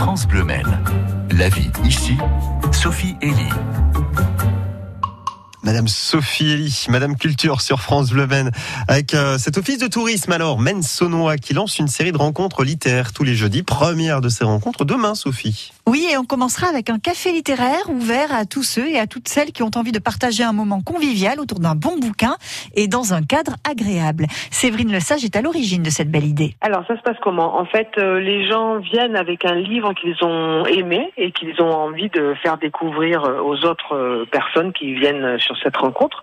France Bleu. La vie ici, Sophie Elie. Madame Sophie Elie, Madame Culture sur France Bleu Maine, avec euh, cet office de tourisme alors, Maine Saunois, qui lance une série de rencontres littéraires tous les jeudis. Première de ces rencontres demain, Sophie. Oui, et on commencera avec un café littéraire ouvert à tous ceux et à toutes celles qui ont envie de partager un moment convivial autour d'un bon bouquin et dans un cadre agréable. Séverine Lesage est à l'origine de cette belle idée. Alors ça se passe comment? En fait, euh, les gens viennent avec un livre qu'ils ont aimé et qu'ils ont envie de faire découvrir euh, aux autres personnes qui viennent sur cette rencontre.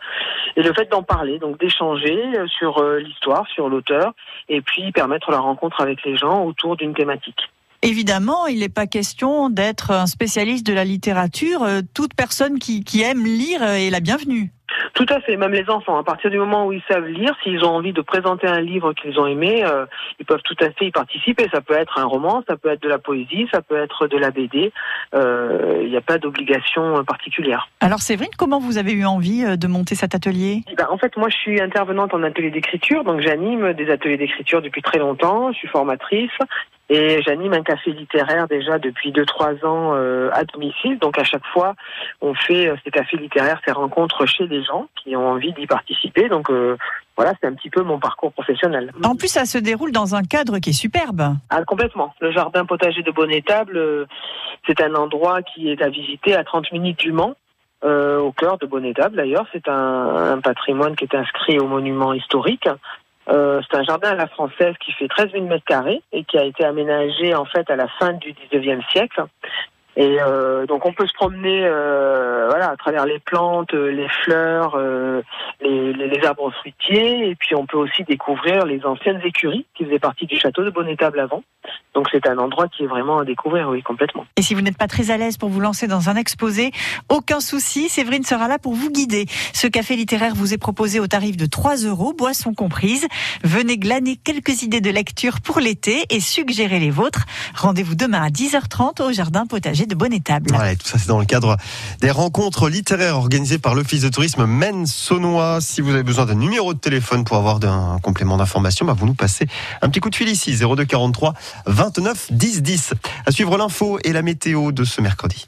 Et le fait d'en parler, donc d'échanger sur l'histoire, sur l'auteur, et puis permettre la rencontre avec les gens autour d'une thématique. Évidemment, il n'est pas question d'être un spécialiste de la littérature. Toute personne qui, qui aime lire est la bienvenue. Tout à fait, même les enfants. À partir du moment où ils savent lire, s'ils ont envie de présenter un livre qu'ils ont aimé, euh, ils peuvent tout à fait y participer. Ça peut être un roman, ça peut être de la poésie, ça peut être de la BD. Euh, il n'y a pas d'obligation particulière. Alors Séverine, comment vous avez eu envie euh, de monter cet atelier? Ben, En fait, moi je suis intervenante en atelier d'écriture, donc j'anime des ateliers d'écriture depuis très longtemps. Je suis formatrice et j'anime un café littéraire déjà depuis 2-3 ans euh, à domicile. Donc à chaque fois, on fait euh, ces cafés littéraires, ces rencontres chez des gens qui ont envie d'y participer. Donc euh, voilà, c'est un petit peu mon parcours professionnel. En plus, ça se déroule dans un cadre qui est superbe. Ah, complètement. Le jardin potager de Bonnétable, c'est un endroit qui est à visiter à 30 minutes du Mans. au cœur de Bonnétable d'ailleurs, c'est un, un, patrimoine qui est inscrit au monument historique. Euh, c'est un jardin à la française qui fait 13 000 mètres carrés et qui a été aménagé en fait à la fin du 19e siècle. Et euh, donc on peut se promener euh, voilà à travers les plantes, les fleurs, les, les, arbres fruitiers, et puis on peut aussi découvrir les anciennes écuries qui faisaient partie du château de Bonnétable avant. Donc c'est un endroit qui est vraiment à découvrir, oui, complètement. Et si vous n'êtes pas très à l'aise pour vous lancer dans un exposé, aucun souci, Séverine sera là pour vous guider. Ce café littéraire vous est proposé au tarif de 3 euros, boissons comprises. Venez glaner quelques idées de lecture pour l'été et suggérer les vôtres. Rendez-vous demain à 10h30 au jardin potager de Bonnétable. Voilà, tout ça c'est dans le cadre des rencontres littéraires organisées par l'Office de tourisme Maine-Saunois. Si vous avez besoin d'un numéro de téléphone pour avoir un complément d'information, bah vous nous passez un petit coup de fil ici, 0243 20 29 10 10. À suivre l'info et la météo de ce mercredi.